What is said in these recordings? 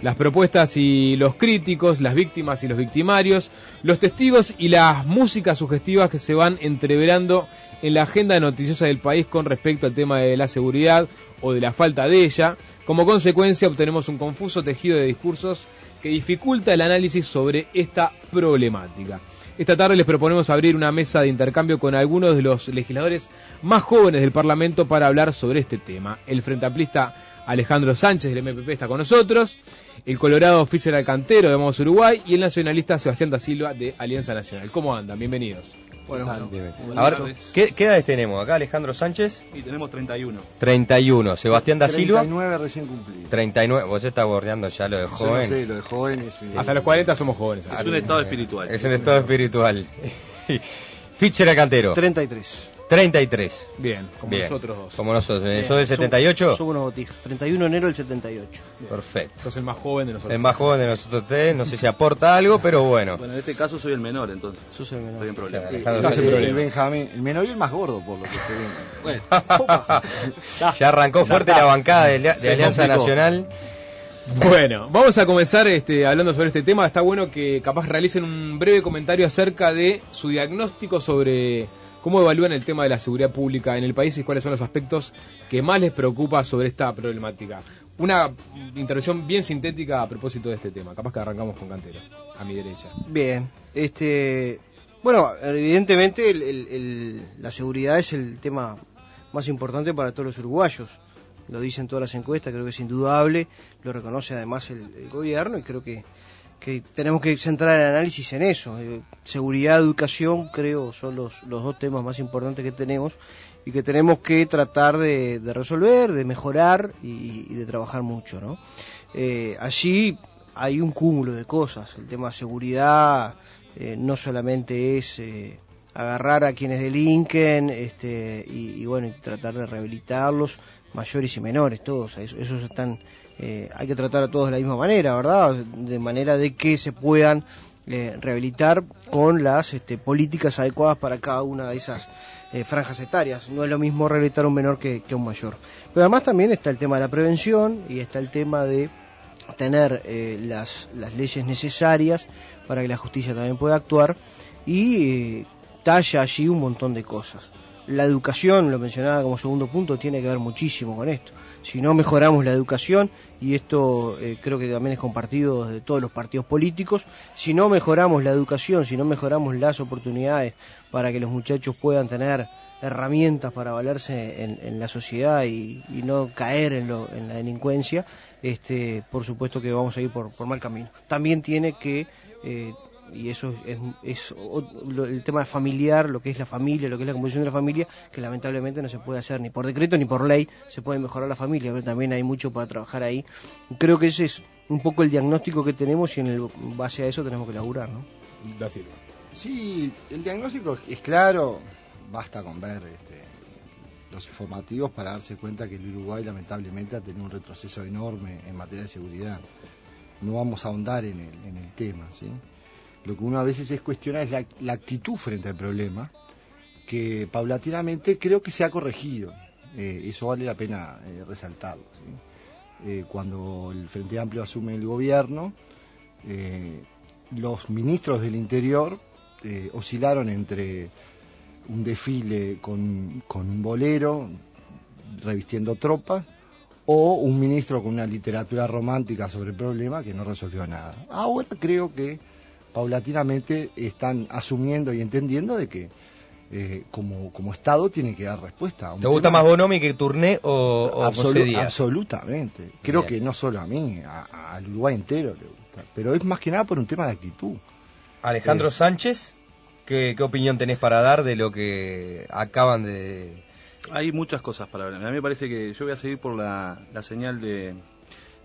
las propuestas y los críticos, las víctimas y los victimarios, los testigos y las músicas sugestivas que se van entreverando en la agenda noticiosa del país con respecto al tema de la seguridad o de la falta de ella. Como consecuencia obtenemos un confuso tejido de discursos que dificulta el análisis sobre esta problemática. Esta tarde les proponemos abrir una mesa de intercambio con algunos de los legisladores más jóvenes del Parlamento para hablar sobre este tema. El Frente Amplista Alejandro Sánchez del MPP está con nosotros el colorado Fischer Alcantero de Vamos Uruguay y el nacionalista Sebastián da Silva de Alianza Nacional. ¿Cómo andan? Bienvenidos. Bueno, bueno. ¿qué, edades tenemos acá, Alejandro Sánchez? Y tenemos 31. 31. Sebastián da Silva. 39 recién cumplido. 39. Vos estás bordeando ya lo de joven. Sí, lo de jóvenes. Hasta los 40 somos jóvenes. Es un estado espiritual. Es un estado espiritual. Fischer Alcantero. 33. 33. Bien, como nosotros dos. Como nosotros. ¿Sos del 78? Somos unos botijas. 31 de enero del 78. Perfecto. Sos el más joven de nosotros. El más joven de nosotros tres. No sé si aporta algo, pero bueno. Bueno, en este caso soy el menor, entonces. Sos el menor. Estoy en problema. el, Benjamín, el menor y el más gordo, por lo que estoy viendo. Bueno. ya arrancó fuerte la bancada de, Alianza Nacional. Bueno, vamos a comenzar este, hablando sobre este tema. Está bueno que capaz realicen un breve comentario acerca de su diagnóstico sobre ¿Cómo evalúan el tema de la seguridad pública en el país y cuáles son los aspectos que más les preocupa sobre esta problemática? Una intervención bien sintética a propósito de este tema. Capaz que arrancamos con Cantero, a mi derecha. Bien, este, bueno, evidentemente la seguridad es el tema más importante para todos los uruguayos. Lo dicen todas las encuestas, creo que es indudable, lo reconoce además el gobierno y creo que que tenemos que centrar el análisis en eso. Eh, seguridad, educación, creo, son los, los dos temas más importantes que tenemos y que tenemos que tratar de, resolver, de mejorar y, de trabajar mucho. ¿no? Eh, allí hay un cúmulo de cosas. El tema de seguridad eh, no solamente es agarrar a quienes delinquen este, y, bueno, tratar de rehabilitarlos, mayores y menores, todos, esos están eh, hay que tratar a todos de la misma manera, ¿verdad? De manera de que se puedan eh, rehabilitar con las este, políticas adecuadas para cada una de esas eh, franjas etarias. No es lo mismo rehabilitar a un menor que, a un mayor. Pero además también está el tema de la prevención y está el tema de tener las, las leyes necesarias para que la justicia también pueda actuar y talla allí un montón de cosas. La educación, lo mencionaba como segundo punto, tiene que ver muchísimo con esto si no mejoramos la educación, y esto eh, creo que también es compartido de todos los partidos políticos, si no mejoramos la educación, si no mejoramos las oportunidades para que los muchachos puedan tener herramientas para valerse en, la sociedad y, no caer en, la delincuencia, este, por supuesto que vamos a ir por, mal camino. También tiene que eh, y eso es, es, el tema familiar, lo que es la familia, lo que es la composición de la familia, que lamentablemente no se puede hacer ni por decreto ni por ley, se puede mejorar la familia, pero también hay mucho para trabajar ahí. Creo que ese es un poco el diagnóstico que tenemos y en el, base a eso tenemos que laburar, ¿no? Sí, el diagnóstico es claro, basta con ver este, los informativos para darse cuenta que el Uruguay lamentablemente ha tenido un retroceso enorme en materia de seguridad. No vamos a ahondar en el, en el tema, ¿sí? Lo que uno a veces es cuestionar es la, actitud frente al problema, que paulatinamente creo que se ha corregido. Eh, eso vale la pena eh, resaltarlo. Eh, cuando el Frente Amplio asume el gobierno, los ministros del Interior oscilaron entre un desfile con, con un bolero revistiendo tropas o un ministro con una literatura romántica sobre el problema que no resolvió nada. Ahora creo que paulatinamente están asumiendo y entendiendo de que eh, como, como Estado tiene que dar respuesta. ¿Te gusta más Bonomi que Turné o, Absolutamente. Creo que no solo a mí, al Uruguay entero le gusta. Pero es más que nada por un tema de actitud. Alejandro eh, Sánchez, ¿qué, ¿qué opinión tenés para dar de lo que acaban de... Hay muchas cosas para hablar. A mí me parece que yo voy a seguir por la, la señal de,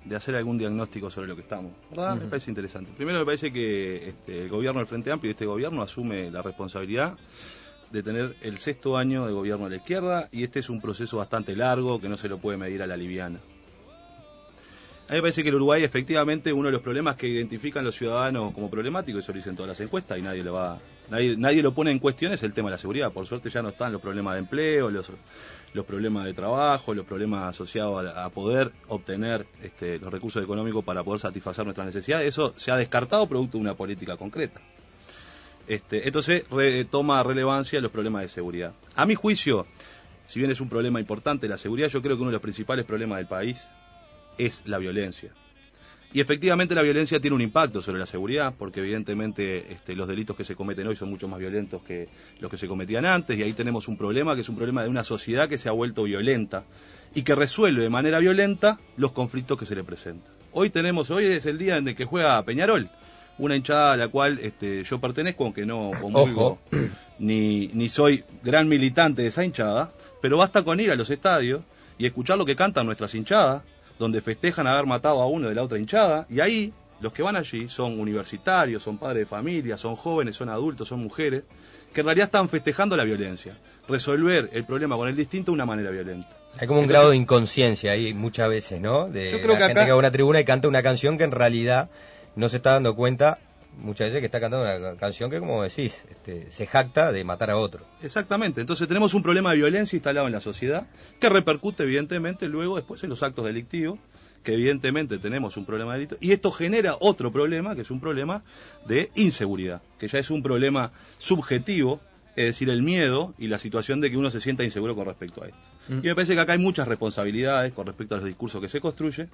de hacer algún diagnóstico sobre lo que estamos. ¿verdad? Me parece interesante. Primero me parece que este, el gobierno del Frente Amplio y este gobierno asume la responsabilidad de tener el sexto año de gobierno de la izquierda y este es un proceso bastante largo que no se lo puede medir a la liviana. A mí me parece que el Uruguay efectivamente uno de los problemas que identifican los ciudadanos como problemático, eso lo dicen todas las encuestas y nadie lo va, nadie, nadie lo pone en cuestión, es el tema de la seguridad. Por suerte ya no están los problemas de empleo, los, problemas de trabajo, los problemas asociados a, a poder obtener este, los recursos económicos para poder satisfacer nuestras necesidades. Eso se ha descartado producto de una política concreta. Este, entonces re- toma relevancia los problemas de seguridad. A mi juicio, si bien es un problema importante la seguridad, yo creo que uno de los principales problemas del país es la violencia. Y efectivamente la violencia tiene un impacto sobre la seguridad, porque evidentemente este, los delitos que se cometen hoy son mucho más violentos que los que se cometían antes, y ahí tenemos un problema que es un problema de una sociedad que se ha vuelto violenta y que resuelve de manera violenta los conflictos que se le presentan. Hoy tenemos, hoy es el día en el que juega Peñarol, una hinchada a la cual este, yo pertenezco, aunque no comulgo, ni, ni soy gran militante de esa hinchada, pero basta con ir a los estadios y escuchar lo que cantan nuestras hinchadas, donde festejan haber matado a uno de la otra hinchada, y ahí los que van allí son universitarios, son padres de familia, son jóvenes, son adultos, son mujeres, que en realidad están festejando la violencia, resolver el problema con el distinto de una manera violenta. Hay como un grado de inconsciencia ahí muchas veces, ¿no? De Yo creo la que gente acá- que va a una tribuna y canta una canción que en realidad no se está dando cuenta muchas veces que está cantando una ca- canción que, como decís, este, se jacta de matar a otro. Exactamente, entonces tenemos un problema de violencia instalado en la sociedad que repercute evidentemente luego después en los actos delictivos, que evidentemente tenemos un problema de delito, y esto genera otro problema, que es un problema de inseguridad, que ya es un problema subjetivo, es decir, el miedo y la situación de que uno se sienta inseguro con respecto a esto. Mm. Y me parece que acá hay muchas responsabilidades con respecto a los discursos que se construyen.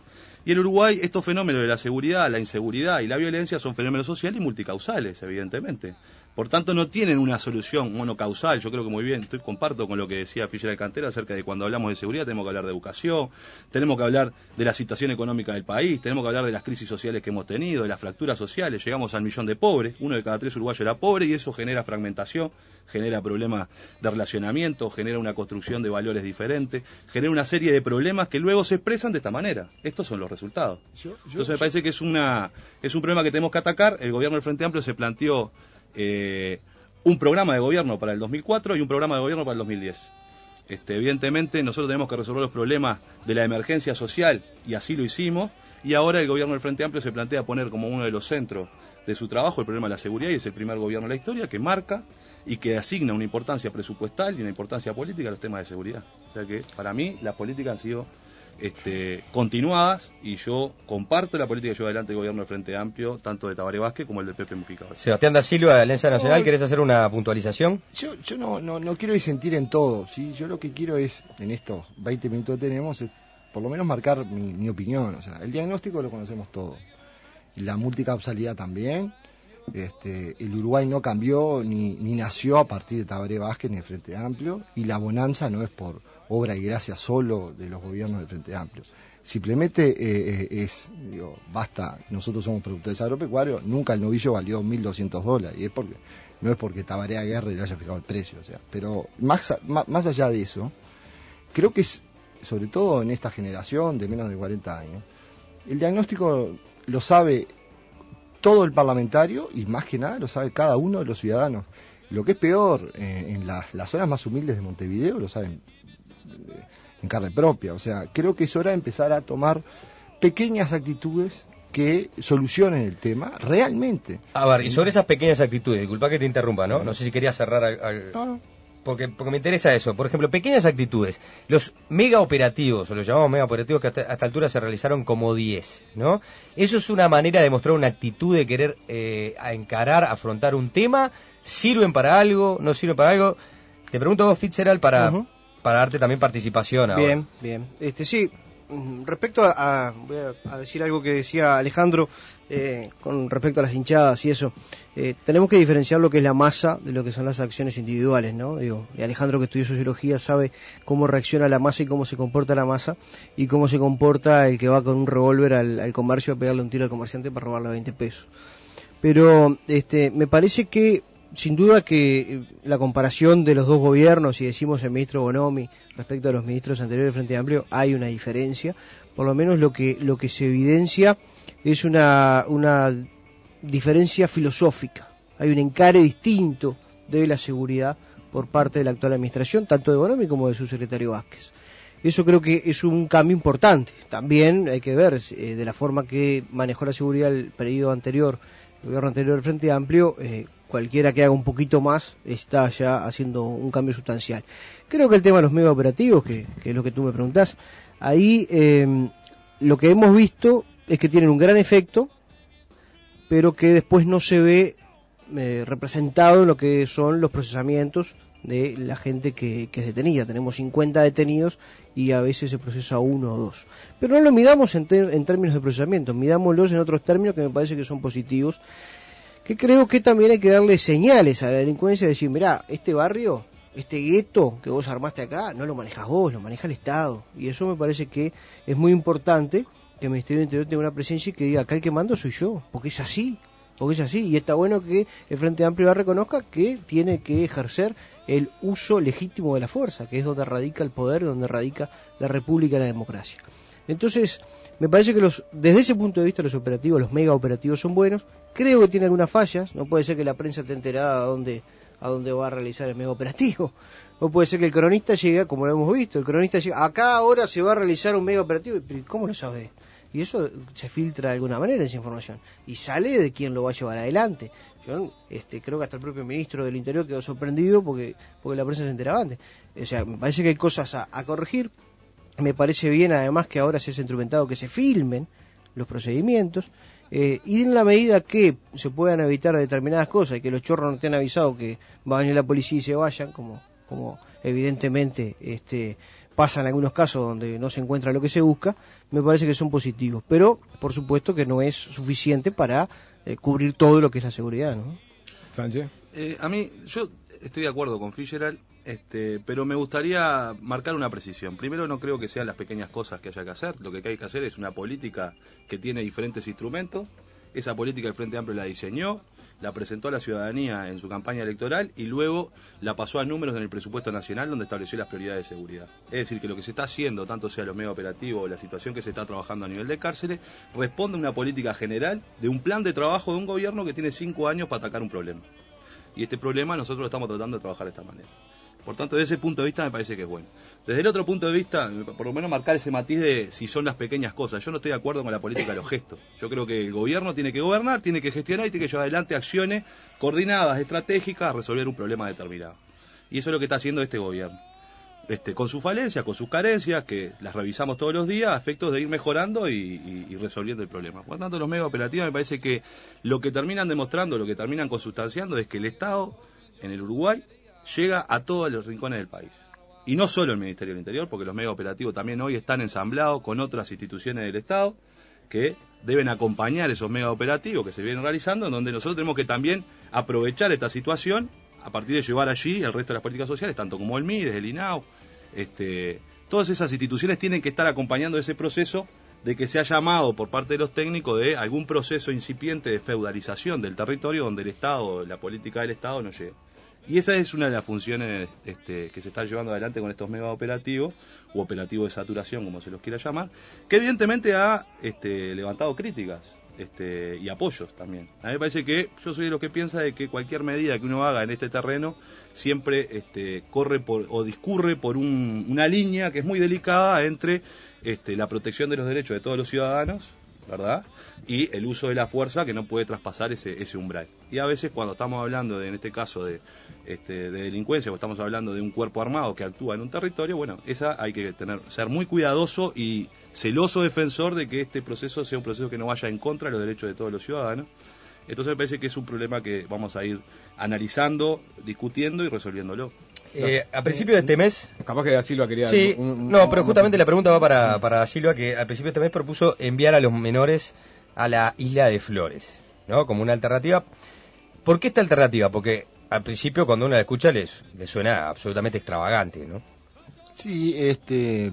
Y en Uruguay estos fenómenos de la seguridad, la inseguridad y la violencia son fenómenos sociales y multicausales, evidentemente. Por tanto, no tienen una solución monocausal. Yo creo que muy bien, estoy comparto con lo que decía Fischer Alcantera acerca de cuando hablamos de seguridad tenemos que hablar de educación, tenemos que hablar de la situación económica del país, tenemos que hablar de las crisis sociales que hemos tenido, de las fracturas sociales. Llegamos al millón de pobres, uno de cada tres uruguayos era pobre y eso genera fragmentación, genera problemas de relacionamiento, genera una construcción de valores diferentes, genera una serie de problemas que luego se expresan de esta manera. Estos son los resultados. Yo- yo- Entonces me yo- parece que es una es un problema que tenemos que atacar. El gobierno del Frente Amplio se planteó eh, un programa de gobierno para el 2004 y un programa de gobierno para el 2010. Este, evidentemente nosotros tenemos que resolver los problemas de la emergencia social y así lo hicimos. Y ahora el gobierno del Frente Amplio se plantea poner como uno de los centros de su trabajo el problema de la seguridad y es el primer gobierno de la historia que marca y que asigna una importancia presupuestal y una importancia política a los temas de seguridad. O sea que para mí las políticas han sido este, continuadas y yo comparto la política que lleva adelante el gobierno del Frente Amplio, tanto de Tabaré Vázquez como el de Pepe Mujica. Sebastián da Silva, de Alianza Nacional, ¿querés hacer una puntualización? Yo, yo no, no, no quiero disentir en todo, ¿sí? Yo lo que quiero es, en estos 20 minutos que tenemos, es por lo menos marcar mi, mi opinión. O sea, el diagnóstico lo conocemos todos. La multicausalidad también. Este, el Uruguay no cambió ni, ni nació a partir de Tabaré Vázquez ni el Frente Amplio. Y la bonanza no es por obra y gracia solo de los gobiernos del Frente Amplio. Simplemente eh, eh, es, digo, basta, nosotros somos productores agropecuarios, nunca el novillo valió 1.200 dólares, y es porque, no es porque Tabaré a guerra y le haya fijado el precio, o sea, pero más, más allá de eso, creo que es, sobre todo en esta generación de menos de 40 años, el diagnóstico lo sabe todo el parlamentario y más que nada lo sabe cada uno de los ciudadanos. Lo que es peor, eh, en las, las zonas más humildes de Montevideo lo saben eh, en carne propia. O sea, creo que es hora de empezar a tomar pequeñas actitudes que solucionen el tema realmente. A ver, y sobre esas pequeñas actitudes, disculpa que te interrumpa, ¿no? No sé si querías cerrar al- al- No, no. Porque, porque me interesa eso. Por ejemplo, pequeñas actitudes. Los mega operativos, o los llamamos mega operativos, que hasta, hasta altura se realizaron como 10, ¿no? Eso es una manera de mostrar una actitud de querer eh, a encarar, afrontar un tema. ¿Sirven para algo? ¿No sirven para algo? Te pregunto vos, Fitzgerald, para, para darte también participación ahora. Bien, bien. Este sí, respecto a, voy a, decir algo que decía Alejandro eh, con respecto a las hinchadas y eso. Eh, tenemos que diferenciar lo que es la masa de lo que son las acciones individuales, ¿no? Digo, y Alejandro que estudió sociología sabe cómo reacciona la masa y cómo se comporta la masa y cómo se comporta el que va con un revólver al, al comercio a pegarle un tiro al comerciante para robarle 20 pesos. Pero este, me parece que sin duda que eh, la comparación de los dos gobiernos, si decimos el ministro Bonomi respecto a los ministros anteriores del Frente Amplio, hay una diferencia, por lo menos lo que, lo que se evidencia es una, una diferencia filosófica. Hay un encare distinto de la seguridad por parte de la actual administración, tanto de Bonomi como de su secretario Vázquez. Eso creo que es un cambio importante. También hay que ver eh, de la forma que manejó la seguridad el periodo anterior, el gobierno anterior del Frente Amplio, eh, cualquiera que haga un poquito más está ya haciendo un cambio sustancial. Creo que el tema de los medios operativos, que, es lo que tú me preguntás, ahí em, lo que hemos visto es que tienen un gran efecto, pero que después no se ve eh, representado en lo que son los procesamientos de la gente que, es detenida. Tenemos 50 detenidos y a veces se procesa uno o dos. Pero no lo midamos en, en términos de procesamiento, midámoslos en otros términos que me parece que son positivos, que creo que también hay que darle señales a la delincuencia, decir, mira, este barrio, este gueto que vos armaste acá, no lo manejas vos, lo maneja el Estado. Y eso me parece que es muy importante que el Ministerio del Interior tenga una presencia y que diga, acá el que mando soy yo, porque es así, porque es así. Y está bueno que el Frente Amplio reconozca que tiene que ejercer el uso legítimo de la fuerza, que es donde radica el poder, donde radica la república y la democracia. Entonces, me parece que los, desde ese punto de vista los operativos, los mega operativos son buenos. Creo que tiene algunas fallas. No puede ser que la prensa esté enterada a dónde, a dónde va a realizar el mega operativo. No puede ser que el cronista llegue, como lo hemos visto, el cronista llega, acá ahora se va a realizar un mega operativo. Pero ¿Cómo lo sabe? Y eso se filtra de alguna manera, esa información. Y sale de quien lo va a llevar adelante. Yo este, creo que hasta el propio ministro del Interior quedó sorprendido porque, porque la prensa se enteraba antes. O sea, me parece que hay cosas a, corregir. Me parece bien además que ahora se ha instrumentado que se filmen los procedimientos. Eh, y en la medida que se puedan evitar determinadas cosas y que los chorros no estén avisados que va a venir la policía y se vayan, como, como evidentemente este, pasa en algunos casos donde no se encuentra lo que se busca, me parece que son positivos. Pero, por supuesto, que no es suficiente para eh, cubrir todo lo que es la seguridad, ¿no? Sánchez. Eh, a mí, yo estoy de acuerdo con Fitzgerald, este, pero me gustaría marcar una precisión. Primero, no creo que sean las pequeñas cosas que haya que hacer. Lo que hay que hacer es una política que tiene diferentes instrumentos. Esa política el Frente Amplio la diseñó, la presentó a la ciudadanía en su campaña electoral y luego la pasó a números en el presupuesto nacional donde estableció las prioridades de seguridad. Es decir, que lo que se está haciendo, tanto sea los medios operativos o la situación que se está trabajando a nivel de cárceles, responde a una política general de un plan de trabajo de un gobierno que tiene cinco años para atacar un problema. Y este problema nosotros lo estamos tratando de trabajar de esta manera. Por tanto, desde ese punto de vista me parece que es bueno. Desde el otro punto de vista, por lo menos marcar ese matiz de si son las pequeñas cosas. Yo no estoy de acuerdo con la política de los gestos. Yo creo que el gobierno tiene que gobernar, tiene que gestionar y tiene que llevar adelante acciones coordinadas, estratégicas, a resolver un problema determinado. Y eso es lo que está haciendo este gobierno. Este, con sus falencias, con sus carencias, que las revisamos todos los días, a efectos de ir mejorando y, resolviendo el problema. Por lo tanto, los medios operativos me parece que lo que terminan demostrando, lo que terminan consustanciando es que el Estado en el Uruguay llega a todos los rincones del país. Y no solo el Ministerio del Interior, porque los medios operativos también hoy están ensamblados con otras instituciones del Estado que deben acompañar esos medios operativos que se vienen realizando, en donde nosotros tenemos que también aprovechar esta situación a partir de llevar allí el resto de las políticas sociales, tanto como el MIDES, el INAU, este, todas esas instituciones tienen que estar acompañando ese proceso de que se ha llamado por parte de los técnicos de algún proceso incipiente de feudalización del territorio donde el Estado, la política del Estado no llega. Y esa es una de las funciones este, que se está llevando adelante con estos mega operativos, o operativos de saturación, como se los quiera llamar, que evidentemente ha este, levantado críticas este, y apoyos también. A mí me parece que yo soy de los que piensa de que cualquier medida que uno haga en este terreno siempre este, corre por, o discurre por una línea que es muy delicada entre este, la protección de los derechos de todos los ciudadanos ¿verdad? Y el uso de la fuerza que no puede traspasar ese, ese umbral. Y a veces cuando estamos hablando, de, en este caso, de, este, de delincuencia, o estamos hablando de un cuerpo armado que actúa en un territorio, bueno, esa hay que tener, ser muy cuidadoso y celoso defensor de que este proceso sea un proceso que no vaya en contra de los derechos de todos los ciudadanos. Entonces me parece que es un problema que vamos a ir analizando, discutiendo y resolviéndolo. Eh, a principios de este mes. Capaz que Silva quería. Sí, no, pero justamente la pregunta va para, para Silva, que al principio de este mes propuso enviar a los menores a la isla de Flores, ¿no? Como una alternativa. ¿Por qué esta alternativa? Porque al principio, cuando uno la escucha, les, les suena absolutamente extravagante, ¿no? Sí, este.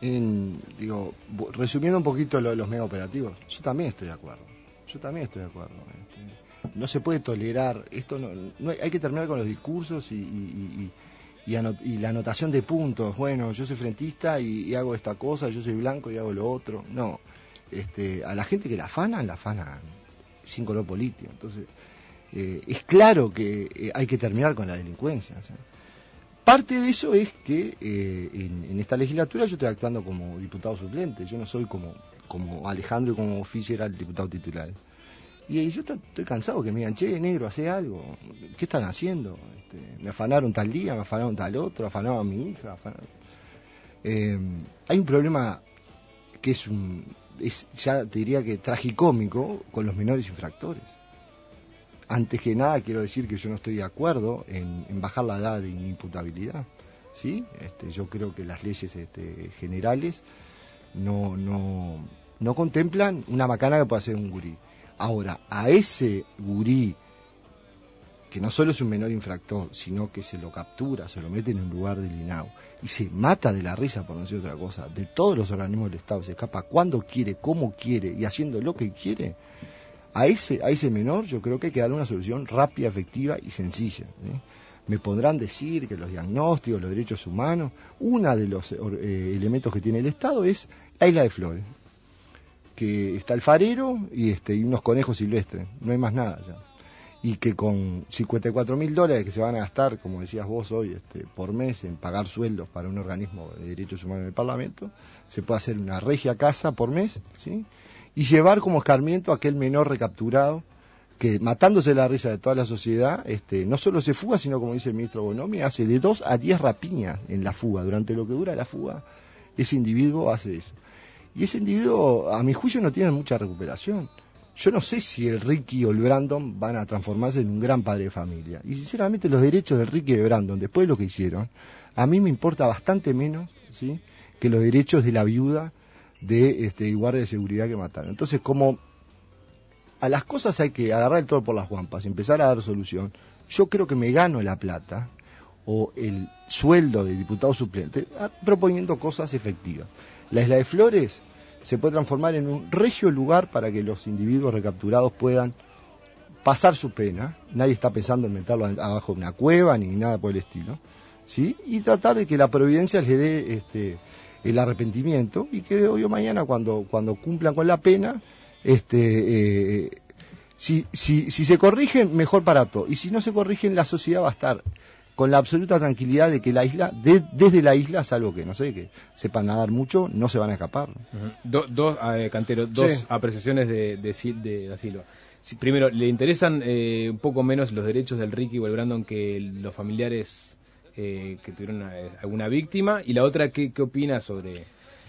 digo, resumiendo un poquito los mega operativos, yo también estoy de acuerdo. Yo también estoy de acuerdo. Este, no se puede tolerar esto no, hay que terminar con los discursos y, y, anot- y la anotación de puntos, bueno, yo soy frentista y, y hago esta cosa, yo soy blanco y hago lo otro. No, este, a la gente que la afanan, la afanan sin color político. Entonces, eh, es claro que eh, hay que terminar con la delincuencia. Parte de eso es que eh, en, en esta legislatura yo estoy actuando como diputado suplente, yo no soy como, como Alejandro y como Fischer el diputado titular. Y, yo estoy, cansado que me digan, che, negro, hace algo. ¿Qué están haciendo? Este, me afanaron tal día, me afanaron tal otro, afanaron a mi hija. afanaron- Eh, hay un problema que es un, es ya te diría que tragicómico con los menores infractores. Antes que nada quiero decir que yo no estoy de acuerdo en, en bajar la edad de inimputabilidad. ¿sí? Este, yo creo que las leyes este, generales no, no, no contemplan una macana que pueda hacer un gurí. Ahora, a ese gurí, que no solo es un menor infractor, sino que se lo captura, se lo mete en un lugar del INAU y se mata de la risa, por no decir otra cosa, de todos los organismos del Estado, se escapa cuando quiere, cómo quiere y haciendo lo que quiere, a ese, a ese menor yo creo que hay que darle una solución rápida, efectiva y sencilla. Me podrán decir que los diagnósticos, los derechos humanos, uno de los eh, elementos que tiene el Estado es la isla de flores que está el farero y este y unos conejos silvestres, no hay más nada ya. Y que con 54 mil dólares que se van a gastar, como decías vos hoy, este, por mes en pagar sueldos para un organismo de derechos humanos en el Parlamento, se puede hacer una regia casa por mes, ¿sí? Y llevar como escarmiento a aquel menor recapturado que matándose la risa de toda la sociedad, este, no solo se fuga, sino como dice el ministro Bonomi, hace de dos a diez rapiñas en la fuga. Durante lo que dura la fuga, ese individuo hace eso. Y ese individuo, a mi juicio, no tiene mucha recuperación. Yo no sé si el Ricky o el Brandon van a transformarse en un gran padre de familia. Y sinceramente los derechos del Ricky y de Brandon, después de lo que hicieron, a mí me importa bastante menos ¿sí? que los derechos de la viuda de este, guardia de seguridad que mataron. Entonces, como a las cosas hay que agarrar el toro por las guampas, empezar a dar solución, yo creo que me gano la plata o el sueldo de diputado suplente ah, proponiendo cosas efectivas. La Isla de Flores se puede transformar en un regio lugar para que los individuos recapturados puedan pasar su pena. Nadie está pensando en meterlo abajo de una cueva ni nada por el estilo. ¿sí? Y tratar de que la providencia les dé este, el arrepentimiento y que hoy o mañana cuando, cuando cumplan con la pena, este, eh, si, si, si se corrigen, mejor para todo. Y si no se corrigen, la sociedad va a estar con la absoluta tranquilidad de que la isla, de- desde la isla, salvo que, no sé, que sepan nadar mucho, no se van a escapar. Ujú. Do- dos, eh, Cantero, dos Sí. apreciaciones de, de, Sil- de Da Silva. Si- primero, ¿le interesan eh, un poco menos los derechos del Ricky o el Brandon que los familiares eh, que tuvieron eh, alguna víctima? Y la otra, ¿qué, qué opina sobre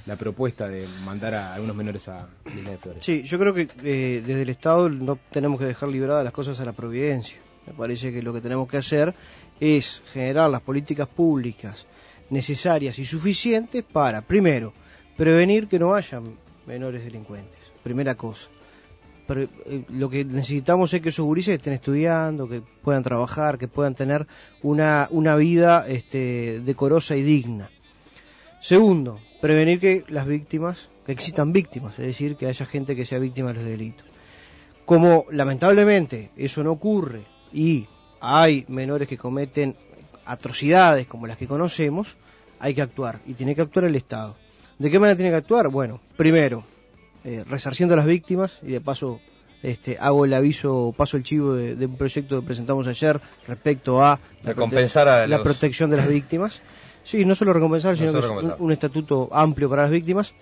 la propuesta de mandar a algunos menores a la Isla de Flores? Sí, yo creo que eh, desde el Estado no tenemos que dejar liberadas las cosas a la providencia. Me parece que lo que tenemos que hacer es generar las políticas públicas necesarias y suficientes para, primero, prevenir que no haya menores delincuentes. Primera cosa. Pre- eh, lo que necesitamos es que esos gurises estén estudiando, que puedan trabajar, que puedan tener una, una vida este, decorosa y digna. Segundo, prevenir que las víctimas, que existan víctimas, es decir, que haya gente que sea víctima de los delitos. Como lamentablemente eso no ocurre y hay menores que cometen atrocidades como las que conocemos, hay que actuar y tiene que actuar el Estado. ¿De qué manera tiene que actuar? Bueno, primero, eh, resarciendo a las víctimas y de paso este, hago el aviso, paso el chivo de, de un proyecto que presentamos ayer respecto a la, Recompensar a la protección de las víctimas. Sí, no solo recompensar, No sino solo que es un- recompensar. un, estatuto amplio para las víctimas.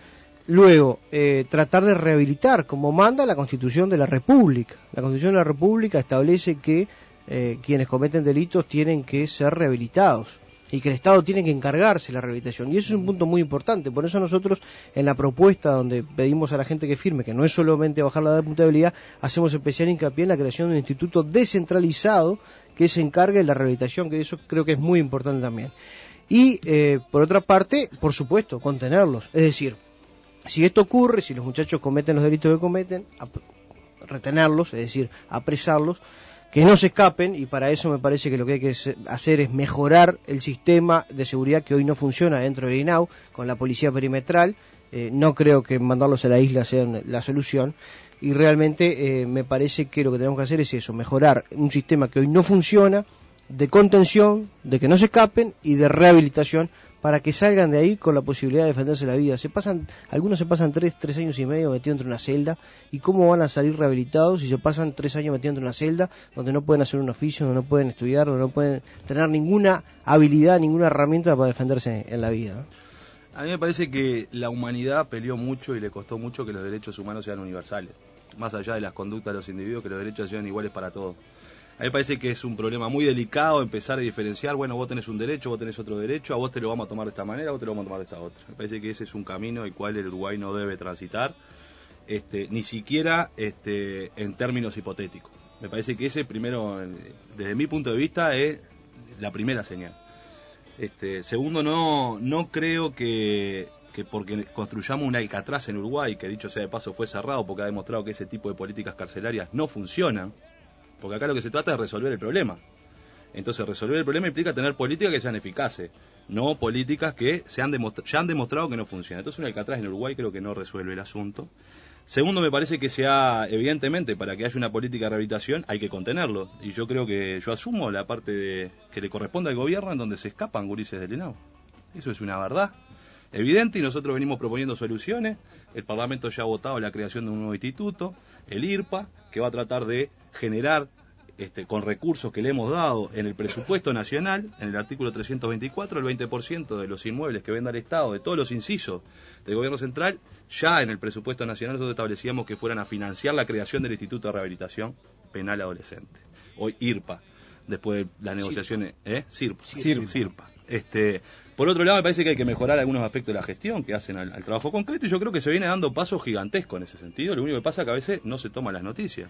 Luego, eh, tratar de rehabilitar, como manda la Constitución de la República. La Constitución de la República establece que eh, quienes cometen delitos tienen que ser rehabilitados y que el Estado tiene que encargarse de la rehabilitación. Y eso es un punto muy importante. Por eso nosotros, en la propuesta donde pedimos a la gente que firme, que no es solamente bajar la edad de imputabilidad, hacemos especial hincapié en la creación de un instituto descentralizado que se encargue de la rehabilitación, que eso creo que es muy importante también. Y, eh, por otra parte, por supuesto, contenerlos. Es decir, si esto ocurre, si los muchachos cometen los delitos que cometen, retenerlos, es decir, apresarlos, que no se escapen, y para eso me parece que lo que hay que hacer es mejorar el sistema de seguridad que hoy no funciona dentro del INAU, con la policía perimetral. Eh, no creo que mandarlos a la isla sea la solución. Y realmente eh, me parece que lo que tenemos que hacer es eso, mejorar un sistema que hoy no funciona de contención, de que no se escapen y de rehabilitación para que salgan de ahí con la posibilidad de defenderse la vida. Se pasan, algunos se pasan tres, tres años y medio metidos entre una celda y cómo van a salir rehabilitados si se pasan tres años metidos entre una celda donde no pueden hacer un oficio, donde no pueden estudiar, donde no pueden tener ninguna habilidad, ninguna herramienta para defenderse en la vida. A mí me parece que la humanidad peleó mucho y le costó mucho que los derechos humanos sean universales, más allá de las conductas de los individuos, que los derechos sean iguales para todos. A mí me parece que es un problema muy delicado empezar a diferenciar, bueno, vos tenés un derecho, vos tenés otro derecho, a vos te lo vamos a tomar de esta manera, a vos te lo vamos a tomar de esta otra. Me parece que ese es un camino el cual el Uruguay no debe transitar, este, ni siquiera este, en términos hipotéticos. Me parece que ese primero, desde mi punto de vista, es la primera señal. Este, segundo, no, no creo que, que porque construyamos un Alcatraz en Uruguay, que dicho sea de paso fue cerrado porque ha demostrado que ese tipo de políticas carcelarias no funcionan, porque acá lo que se trata es resolver el problema. Entonces, resolver el problema implica tener políticas que sean eficaces, no políticas que se han ya han demostrado que no funcionan. Entonces, un Alcatraz en Uruguay creo que no resuelve el asunto. Segundo, me parece que sea, evidentemente, para que haya una política de rehabilitación hay que contenerlo. Y yo creo que yo asumo la parte que le corresponde al gobierno en donde se escapan gurises del INAU. Eso es una verdad evidente y nosotros venimos proponiendo soluciones. El Parlamento ya ha votado la creación de un nuevo instituto, el IRPA, que va a tratar de generar este, con recursos que le hemos dado en el presupuesto nacional, en el artículo 324, el 20% de los inmuebles que venda el Estado, de todos los incisos del gobierno central, ya en el presupuesto nacional nosotros establecíamos que fueran a financiar la creación del Instituto de Rehabilitación Penal Adolescente, hoy IRPA, después de las negociaciones, ¿eh? SIRPA, SIRPA. Este, por otro lado, me parece que hay que mejorar algunos aspectos de la gestión que hacen al, trabajo concreto y yo creo que se viene dando pasos gigantescos en ese sentido. Lo único que pasa es que a veces no se toman las noticias.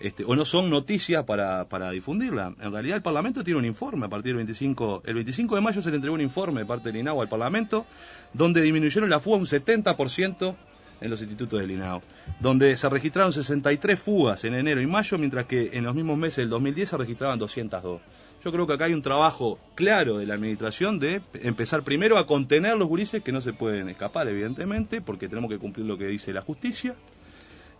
Este, o no son noticias para, para difundirla. En realidad el Parlamento tiene un informe a partir del 25, el 25 de mayo se le entregó un informe de parte del INAO al Parlamento donde disminuyeron la fuga un 70% en los institutos del INAO, donde se registraron 63 fugas en enero y mayo, mientras que en los mismos meses del 2010 se registraban 202. Yo creo que acá hay un trabajo claro de la administración de empezar primero a contener los gurises que no se pueden escapar, evidentemente, porque tenemos que cumplir lo que dice la justicia,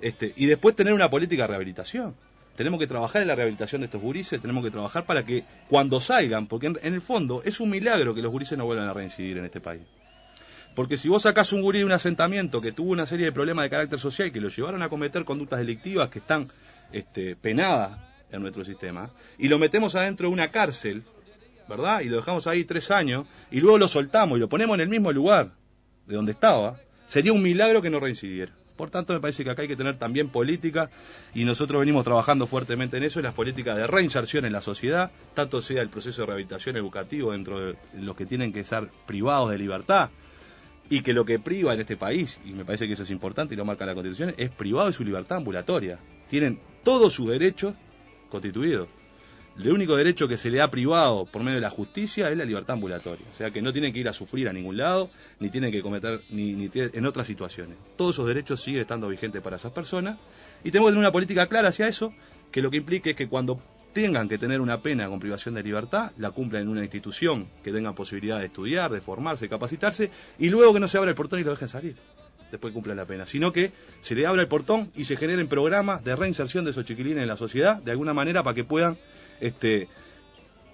este, y después tener una política de rehabilitación. Tenemos que trabajar en la rehabilitación de estos gurises, tenemos que trabajar para que cuando salgan, porque en, el fondo es un milagro que los gurises no vuelvan a reincidir en este país. Porque si vos sacás un gurí de un asentamiento que tuvo una serie de problemas de carácter social que lo llevaron a cometer conductas delictivas que están este, penadas en nuestro sistema, y lo metemos adentro de una cárcel, ¿verdad? Y lo dejamos ahí tres años, y luego lo soltamos y lo ponemos en el mismo lugar de donde estaba, sería un milagro que no reincidiera. Por tanto, me parece que acá hay que tener también política y nosotros venimos trabajando fuertemente en eso, en las políticas de reinserción en la sociedad, tanto sea el proceso de rehabilitación educativo dentro de los que tienen que ser privados de libertad y que lo que priva en este país, y me parece que eso es importante y lo marca la Constitución, es privado de su libertad ambulatoria. Tienen todos sus derechos constituido. El único derecho que se le ha privado por medio de la justicia es la libertad ambulatoria. O sea que no tienen que ir a sufrir a ningún lado, ni tienen que cometer, ni, ni en otras situaciones. Todos esos derechos siguen estando vigentes para esas personas. Y tenemos que tener una política clara hacia eso, que lo que implique es que cuando tengan que tener una pena con privación de libertad, la cumplan en una institución que tenga posibilidad de estudiar, de formarse, de capacitarse, y luego que no se abra el portón y lo dejen salir después cumplen la pena, sino que se le abra el portón y se generen programas de reinserción de esos chiquilines en la sociedad, de alguna manera para que puedan este,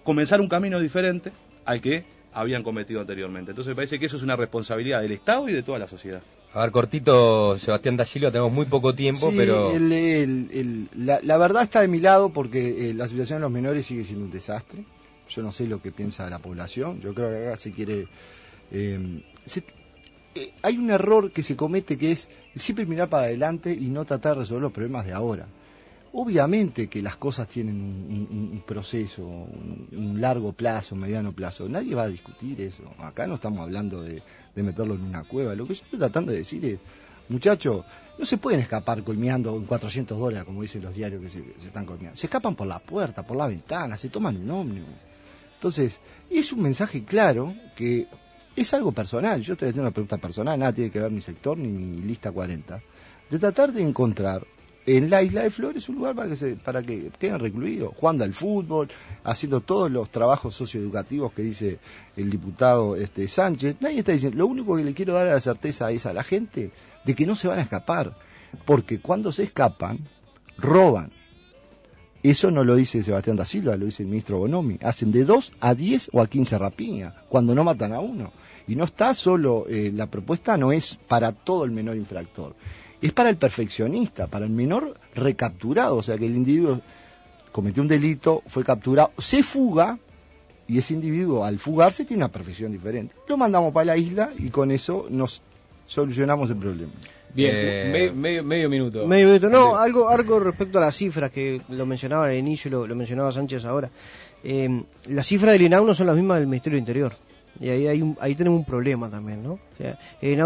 comenzar un camino diferente al que habían cometido anteriormente. Entonces me parece que eso es una responsabilidad del Estado y de toda la sociedad. A ver, cortito, Sebastián Dasilio, tenemos muy poco tiempo, pero... la, verdad está de mi lado porque eh, la situación de los menores sigue siendo un desastre. Yo no sé lo que piensa la población. Yo creo que acá se quiere... Eh, eh, hay un error que se comete que es siempre mirar para adelante y no tratar de resolver los problemas de ahora. Obviamente que las cosas tienen un, proceso, un, largo plazo, un mediano plazo. Nadie va a discutir eso. Acá no estamos hablando de, meterlo en una cueva. Lo que yo estoy tratando de decir es, muchachos, no se pueden escapar colmeando en 400 dólares, como dicen los diarios que se, se están colmeando. Se escapan por la puerta, por la ventana, se toman un ómnibus. Entonces, es un mensaje claro que es algo personal, yo estoy haciendo una pregunta personal, nada tiene que ver mi sector ni mi lista 40, de tratar de encontrar en la isla de Flores un lugar para que, se, para que queden recluidos, jugando al fútbol, haciendo todos los trabajos socioeducativos que dice el diputado este, Sánchez. Nadie está diciendo, lo único que le quiero dar a la certeza es a la gente de que no se van a escapar, porque cuando se escapan, roban. Eso no lo dice Sebastián da Silva, lo dice el ministro Bonomi. Hacen de 2 a 10 o a 15 rapiñas, cuando no matan a uno. Y no está solo, eh, la propuesta no es para todo el menor infractor, es para el perfeccionista, para el menor recapturado, o sea que el individuo cometió un delito, fue capturado, se fuga, y ese individuo al fugarse tiene una profesión diferente. Lo mandamos para la isla y con eso nos solucionamos el problema. Bien, Eh, me- medio, medio minuto. Medio minuto. No, algo, algo respecto a las cifras que lo mencionaba al inicio y lo, lo mencionaba Sánchez ahora. Eh, las cifras del INAU no son las mismas del Ministerio del Interior. Y ahí, hay un- ahí tenemos un problema también, ¿no? O sea,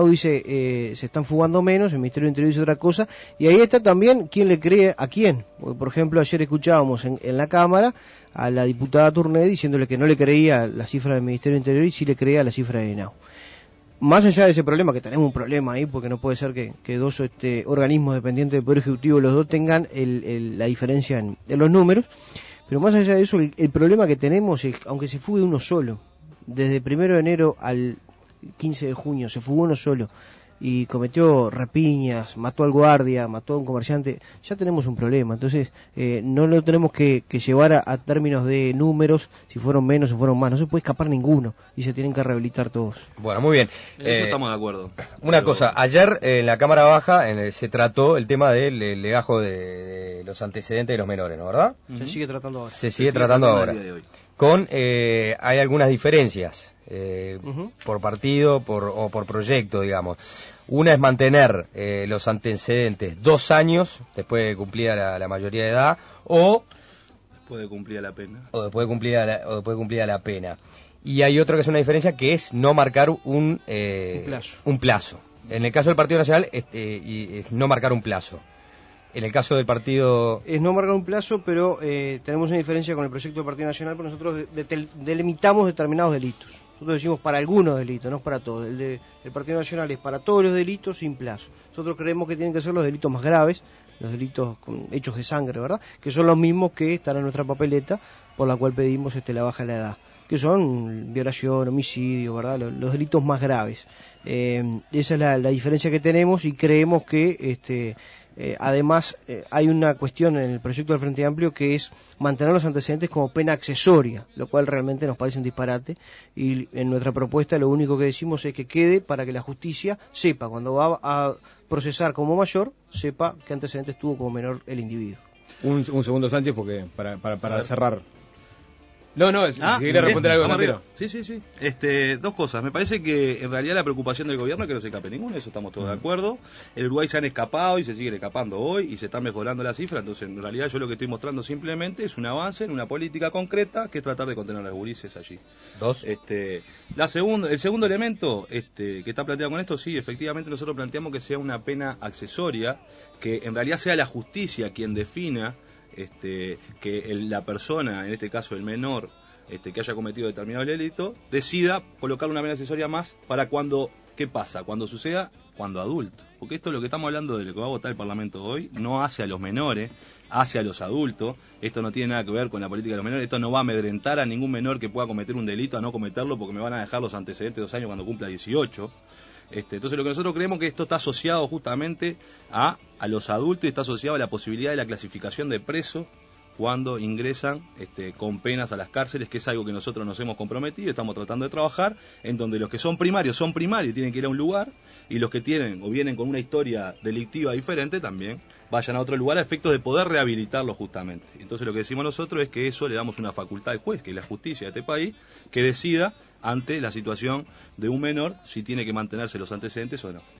dice eh, se están fugando menos, el Ministerio del Interior dice otra cosa. Y ahí está también quién le cree a quién. Porque, por ejemplo, ayer escuchábamos en, en la Cámara a la diputada Tourné diciéndole que no le creía la cifra del Ministerio del Interior y sí le creía la cifra del INAU más allá de ese problema, que tenemos un problema ahí, porque no puede ser que, que dos este, organismos dependientes del Poder Ejecutivo, los dos tengan el- el- la diferencia en, en los números, pero más allá de eso, el, el problema que tenemos es, aunque se fugue uno solo, desde el primero de enero al 15 de junio, se fugó uno solo, y cometió rapiñas, mató al guardia, mató a un comerciante, ya tenemos un problema. Entonces, eh, no lo tenemos que, que llevar a, a términos de números, si fueron menos, si fueron más. No se puede escapar ninguno y se tienen que rehabilitar todos. Bueno, muy bien. En eso Eh, estamos de acuerdo. Una Pero- cosa, ayer eh, en la Cámara Baja eh, se trató el tema del legajo de, de los antecedentes de los menores, ¿no verdad? Se sigue tratando ahora. Se Se sigue tratando el ahora. De. Con, eh, hay algunas diferencias eh, por partido por, o por proyecto, digamos. Una es mantener eh, los antecedentes dos años después de cumplida la, la mayoría de edad o, Puede cumplir la pena. o después de cumplida la, o después de cumplida la pena. Y hay otra que es una diferencia que es no marcar un, eh, Un plazo. un plazo. En el caso del Partido Nacional este, y- es no marcar un plazo. En el caso del partido Es no marcar un plazo, pero eh, tenemos una diferencia con el proyecto del Partido Nacional, porque nosotros de- de- delimitamos determinados delitos. Nosotros decimos para algunos delitos, no es para todos. El, de, el Partido Nacional es para todos los delitos sin plazo. Nosotros creemos que tienen que ser los delitos más graves, los delitos con hechos de sangre, ¿verdad? Que son los mismos que están en nuestra papeleta, por la cual pedimos este, la baja de la edad. Que son violación, homicidio, ¿verdad? Los, los delitos más graves. Eh, esa es la, la diferencia que tenemos y creemos que este, eh, además, eh, hay una cuestión en el proyecto del Frente Amplio que es mantener los antecedentes como pena accesoria, lo cual realmente nos parece un disparate. Y en nuestra propuesta lo único que decimos es que quede para que la justicia sepa, cuando va a procesar como mayor, sepa qué antecedentes tuvo como menor el individuo. Un, un segundo, Sánchez, porque para, para, para cerrar. No, no, si Ah, si quería bien, responder algo delantero. arriba. Sí, sí, sí. Este, dos cosas. Me parece que en realidad la preocupación del gobierno es que no se escape ninguno, eso estamos todos de acuerdo. El Uruguay se han escapado y se siguen escapando hoy y se están mejorando las cifras. Entonces, en realidad yo lo que estoy mostrando simplemente es un avance en una política concreta que es tratar de contener a los gurises allí. dos. Este, la segunda, el segundo elemento este, que está planteado con esto, sí, efectivamente nosotros planteamos que sea una pena accesoria, que en realidad sea la justicia quien defina este, que el- la persona, en este caso el menor, este, que haya cometido determinado delito, decida colocar una pena accesoria más para cuando, ¿qué pasa? Cuando suceda, cuando adulto. Porque esto es lo que estamos hablando de lo que va a votar el Parlamento hoy, no hace a los menores, hace a los adultos. Esto no tiene nada que ver con la política de los menores, esto no va a amedrentar a ningún menor que pueda cometer un delito a no cometerlo porque me van a dejar los antecedentes de dos años cuando cumpla 18. Este, entonces lo que nosotros creemos que esto está asociado justamente a, a los adultos y está asociado a la posibilidad de la clasificación de preso cuando ingresan este, con penas a las cárceles, que es algo que nosotros nos hemos comprometido, estamos tratando de trabajar, en donde los que son primarios son primarios tienen que ir a un lugar, y los que tienen o vienen con una historia delictiva diferente también vayan a otro lugar a efectos de poder rehabilitarlos justamente. Entonces lo que decimos nosotros es que eso le damos una facultad al juez, que es la justicia de este país, que decida ante la situación de un menor si tiene que mantenerse los antecedentes o no.